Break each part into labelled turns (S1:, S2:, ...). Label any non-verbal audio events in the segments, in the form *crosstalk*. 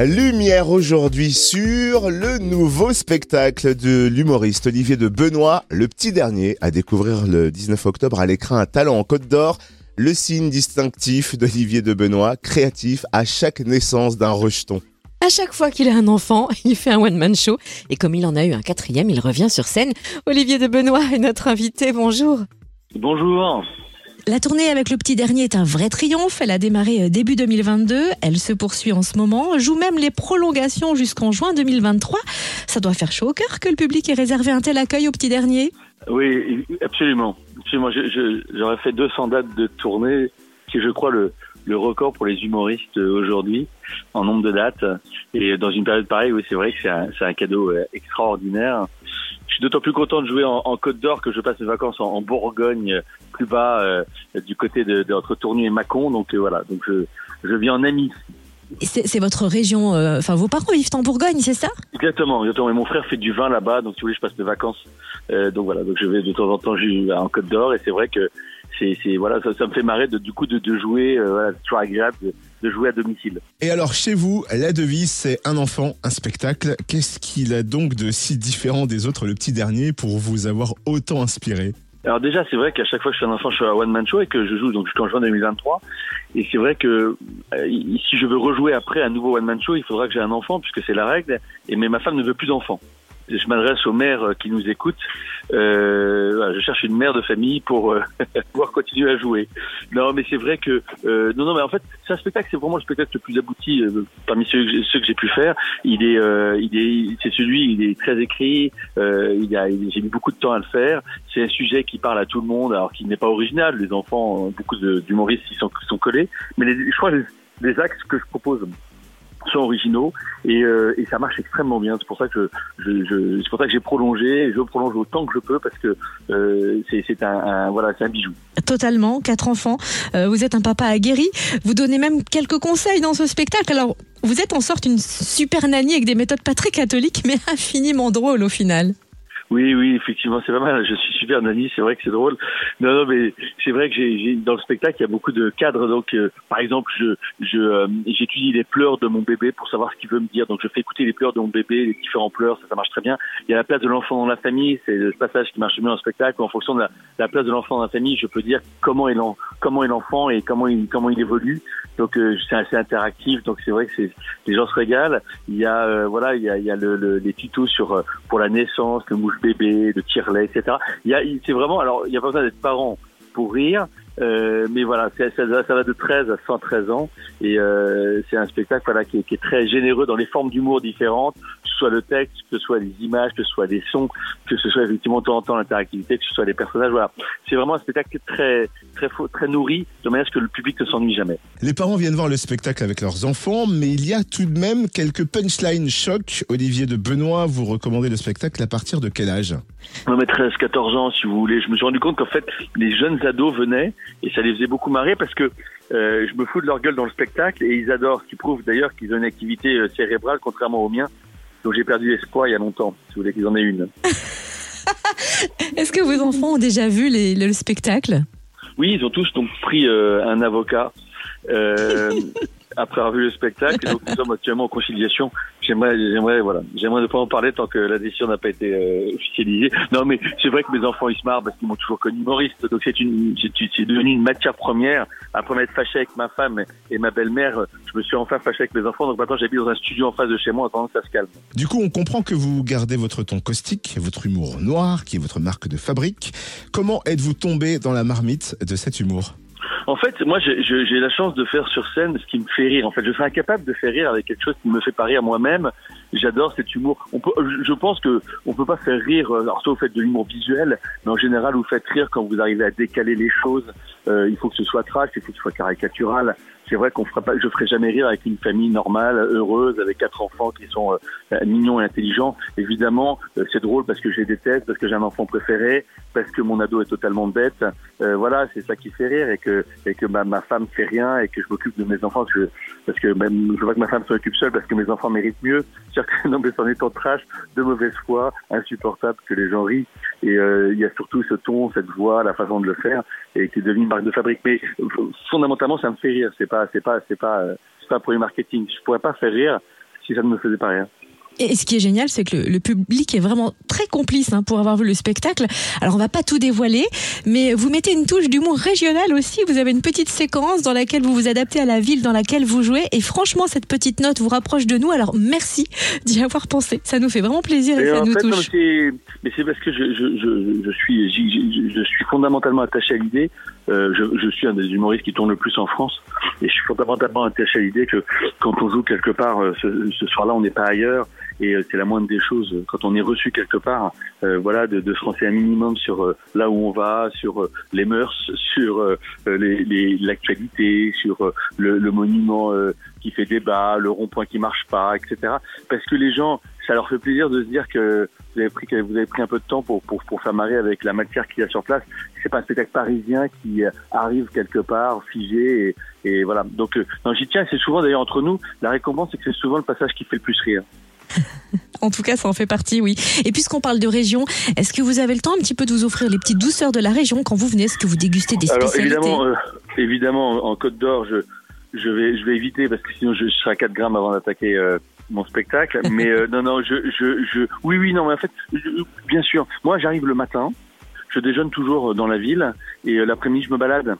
S1: Lumière aujourd'hui sur le nouveau spectacle de l'humoriste Olivier de Benoît, le petit dernier, à découvrir le 19 octobre à l'écran un talent en Côte d'Or, le signe distinctif d'Olivier de Benoît, créatif à chaque naissance d'un rejeton.
S2: À chaque fois qu'il a un enfant, *laughs* il fait un one-man show. Et comme il en a eu un quatrième, il revient sur scène. Olivier de Benoît est notre invité. Bonjour.
S3: Bonjour.
S2: La tournée avec le petit dernier est un vrai triomphe. Elle a démarré euh, début 2022. Elle se poursuit en ce moment. Joue même les prolongations jusqu'en juin 2023. Ça doit faire chaud au cœur que le public ait réservé un tel accueil au petit dernier.
S3: Oui, absolument. absolument. J'aurais fait 200 dates de tournée, qui je crois le, record pour les humoristes euh, aujourd'hui en nombre de dates. Et dans une période pareille, oui, c'est vrai que c'est un, un, cadeau euh, extraordinaire. Suis d'autant plus content de jouer en, en Côte d'Or que je passe mes vacances en, en Bourgogne, plus bas, euh, du côté de, de, entre Tournu et Mâcon. Donc euh, voilà, donc je, je vis en ami.
S2: C'est votre région, euh, enfin vos parents vivent en Bourgogne, c'est ça?
S3: Exactement, exactement. Et mon frère fait du vin là-bas, donc si vous voulez, je passe mes vacances. Euh, donc voilà, donc je vais de temps en temps en Côte d'Or, et c'est vrai que c'est voilà, ça, ça, me fait marrer de, du coup de, de jouer, euh, voilà, c'est toujours agréable de, de, jouer à domicile.
S1: Et alors chez vous, la devise c'est un enfant, un spectacle. Qu'est-ce qu'il a donc de si différent des autres, le petit dernier, pour vous avoir autant inspiré?
S3: Alors déjà, c'est vrai qu'à chaque fois que je suis un enfant, je suis à One Man Show et que je joue donc jusqu'en juin 2023. Et c'est vrai que euh, si je veux rejouer après un nouveau One Man Show, il faudra que j'ai un enfant puisque c'est la règle. Et mais ma femme ne veut plus d'enfants je m'adresse aux mères euh, qui nous écoutent. Euh, je cherche une mère de famille pour euh, *laughs* pouvoir continuer à jouer. Non, mais c'est vrai que euh, non, non, mais en fait, c'est un spectacle, c'est vraiment le spectacle le plus abouti euh, parmi ceux, que j'ai pu faire. Il est, euh, il est, c'est celui, il est très écrit. il a, j'ai mis beaucoup de temps à le faire. C'est un sujet qui parle à tout le monde, alors qu'il n'est pas original. Les enfants, beaucoup d'humoristes, ils sont, sont collés. Mais les, je crois les, les axes que je propose sont originaux et, euh, et, ça marche extrêmement bien. C'est pour ça que je, c'est pour ça que j'ai prolongé je prolonge autant que je peux parce que euh, c'est un, un, voilà c'est un bijou.
S2: Totalement, quatre enfants. Euh, vous êtes un papa aguerri. Vous donnez même quelques conseils dans ce spectacle. Alors vous êtes en sorte une super nanny avec des méthodes pas très catholiques mais infiniment drôles au final.
S3: Oui, oui, effectivement, c'est pas mal. Je suis super Nani, c'est vrai que c'est drôle. Non, non, mais c'est vrai que j'ai dans le spectacle, il y a beaucoup de cadres. Donc, euh, par exemple, je je euh, j'étudie les pleurs de mon bébé pour savoir ce qu'il veut me dire. Donc, je fais écouter les pleurs de mon bébé, les différents pleurs, ça, ça marche très bien. Il y a la place de l'enfant dans la famille, c'est le passage qui marche dans le spectacle. En fonction de la, la place de l'enfant dans la famille, je peux dire comment est comment est l'enfant et comment il comment il évolue. Donc, euh, c'est assez interactif. Donc, c'est vrai que c'est les gens se régalent. Il y a euh, voilà, il y a il y a le, le, les tutos sur euh, pour la naissance, le mouche bébé, de tire-lait, etc. Il y a, c'est vraiment, alors, il n'y a pas besoin d'être parent pour rire, euh, mais voilà, ça, ça, va de 13 à 113 ans et euh, c'est un spectacle voilà, qui, est, qui est très généreux dans les formes d'humour différentes, soit le texte, que ce soit les images, que ce soit des sons, que ce soit effectivement de temps en temps l'interactivité, que ce soit les personnages. Voilà, c'est vraiment un spectacle très très très nourri de manière à ce que le public ne s'ennuie jamais.
S1: Les parents viennent voir le spectacle avec leurs enfants, mais il y a tout de même quelques punchlines choc. Olivier de Benoît, vous recommandez le spectacle à partir de quel âge?
S3: Non mais 13, 14 ans si vous voulez. Je me suis rendu compte qu'en fait les jeunes ados venaient et ça les faisait beaucoup marrer parce que euh, je me fous de leur gueule dans le spectacle et ils adorent, ce qui prouve d'ailleurs qu'ils ont une activité euh, cérébrale contrairement au mien. Donc j'ai perdu l'espoir il y a longtemps, si vous voulez qu'ils en aient une. *laughs*
S2: Est-ce que vos enfants ont déjà vu les, le spectacle?
S3: Oui, ils ont tous donc pris euh, un avocat. Euh, *laughs* après avoir vu le spectacle, donc nous sommes actuellement en conciliation. J'aimerais, j'aimerais, voilà, j'aimerais ne pas en parler tant que la décision n'a pas été euh, officialisée. Non, mais c'est vrai que mes enfants ils se marrent parce qu'ils m'ont toujours connu humoriste, donc c'est une, c'est devenu une matière première. Après m'être fâché avec ma femme et ma belle-mère, je me suis enfin fâché avec mes enfants. Donc maintenant j'habite dans un studio en face de chez moi, en attendant que ça se calme.
S1: Du coup, on comprend que vous gardez votre ton caustique, votre humour noir, qui est votre marque de fabrique. Comment êtes-vous tombé dans la marmite de cet humour?
S3: En fait, moi, j'ai la chance de faire sur scène ce qui me fait rire. En fait, je serais incapable de faire rire avec quelque chose qui me fait pas rire moi-même. J'adore cet humour. On peut, je pense que on peut pas faire rire. Euh, alors, soit vous faites de l'humour visuel, mais en général, vous faites rire quand vous arrivez à décaler les choses. Euh, il faut que ce soit trash, il faut que ce soit caricatural. C'est vrai qu'on fera pas, je ferai jamais rire avec une famille normale, heureuse, avec quatre enfants qui sont euh, mignons et intelligents. Évidemment, euh, c'est drôle parce que j'ai des têtes, parce que j'ai un enfant préféré, parce que mon ado est totalement bête. Euh, voilà, c'est ça qui fait rire et que et que ma, ma femme fait rien et que je m'occupe de mes enfants parce que, parce que même je vois que ma femme s'occupe seule parce que mes enfants méritent mieux. *laughs* Non mais c'en est en trash, de mauvaise foi, insupportable que les gens rient. Et euh, il y a surtout ce ton, cette voix, la façon de le faire et qui est devenu une marque de fabrique. Mais fondamentalement, ça me fait rire. C'est pas, c'est pas, c'est pas, c'est pas un produit marketing. Je pourrais pas faire rire si ça ne me faisait pas rire.
S2: Et ce qui est génial, c'est que le, le, public est vraiment très complice hein, pour avoir vu le spectacle. Alors on va pas tout dévoiler, mais vous mettez une touche d'humour régional aussi. Vous avez une petite séquence dans laquelle vous vous adaptez à la ville dans laquelle vous jouez. Et franchement, cette petite note vous rapproche de nous. Alors merci d'y avoir pensé. Ça nous fait vraiment plaisir et, et ça nous
S3: fait,
S2: touche.
S3: Mais c'est parce que je, je, je, je suis, je, suis fondamentalement attaché à l'idée. Euh, je, je, suis un des humoristes qui tourne le plus en France et je suis fondamentalement attaché à l'idée que quand on joue quelque part euh, ce, ce soir-là, on n'est pas ailleurs et euh, c'est la moindre des choses quand on est reçu quelque part, euh, voilà, de, de, renseigner un minimum sur euh, là où on va, sur euh, les mœurs, *laughs* sur l'actualité, les, sur le, le, monument qui fait débat, le rond-point qui marche pas, etc. Parce que les gens, ça leur fait plaisir de se dire que vous avez pris, que vous avez pris un peu de temps pour, pour, pour faire marrer avec la matière qu'il y a sur place. C'est pas un spectacle parisien qui arrive quelque part figé et, et voilà. Donc, j'y tiens. C'est souvent d'ailleurs entre nous, la récompense, c'est que c'est souvent le passage qui fait le plus rire. *laughs*
S2: En tout cas, ça en fait partie, oui. Et puisqu'on parle de région, est-ce que vous avez le temps un petit peu de vous offrir les petites douceurs de la région quand vous venez? Est-ce que vous dégustez des spécialités?
S3: Alors évidemment, euh, évidemment, en Côte d'Or, je, je vais, je vais éviter parce que sinon je, serai à 4 grammes avant d'attaquer euh, mon spectacle. *laughs* mais euh, non, non, je, je, je, oui, oui, non, mais en fait, je, bien sûr, moi j'arrive le matin, je déjeune toujours dans la ville et l'après-midi je me balade.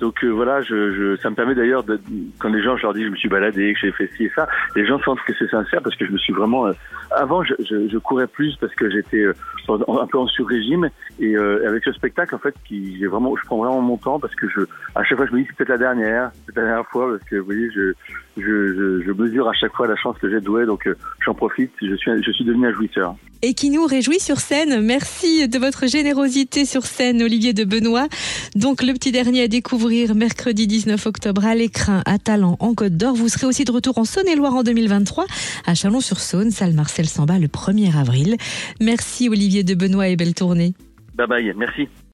S3: Donc euh, voilà, je, je, ça me permet d'ailleurs, de, quand les gens, je leur dis je me suis baladé, que j'ai fait ci et ça, les gens sentent que c'est sincère parce que je me suis vraiment... Euh, avant, je, je, je, courais plus parce que j'étais euh, un peu en sur-régime et euh, avec ce spectacle, en fait, qui j'ai vraiment, je prends vraiment mon temps parce que je, à chaque fois, je me dis c'est peut-être la dernière, c'est la dernière fois parce que vous voyez, je, je, je, je mesure à chaque fois la chance que j'ai de jouer, donc j'en profite. Je suis, je suis devenu un jouisseur
S2: et qui nous réjouit sur scène. Merci de votre générosité sur scène, Olivier de Benoît. Donc, le petit dernier à découvrir mercredi 19 octobre à l'écrin à Talent en Côte d'Or. Vous serez aussi de retour en Saône-et-Loire en 2023 à Chalon-sur-Saône, salle Marcel Samba le 1er avril. Merci Olivier de Benoît et belle tournée.
S3: Bye bye, merci.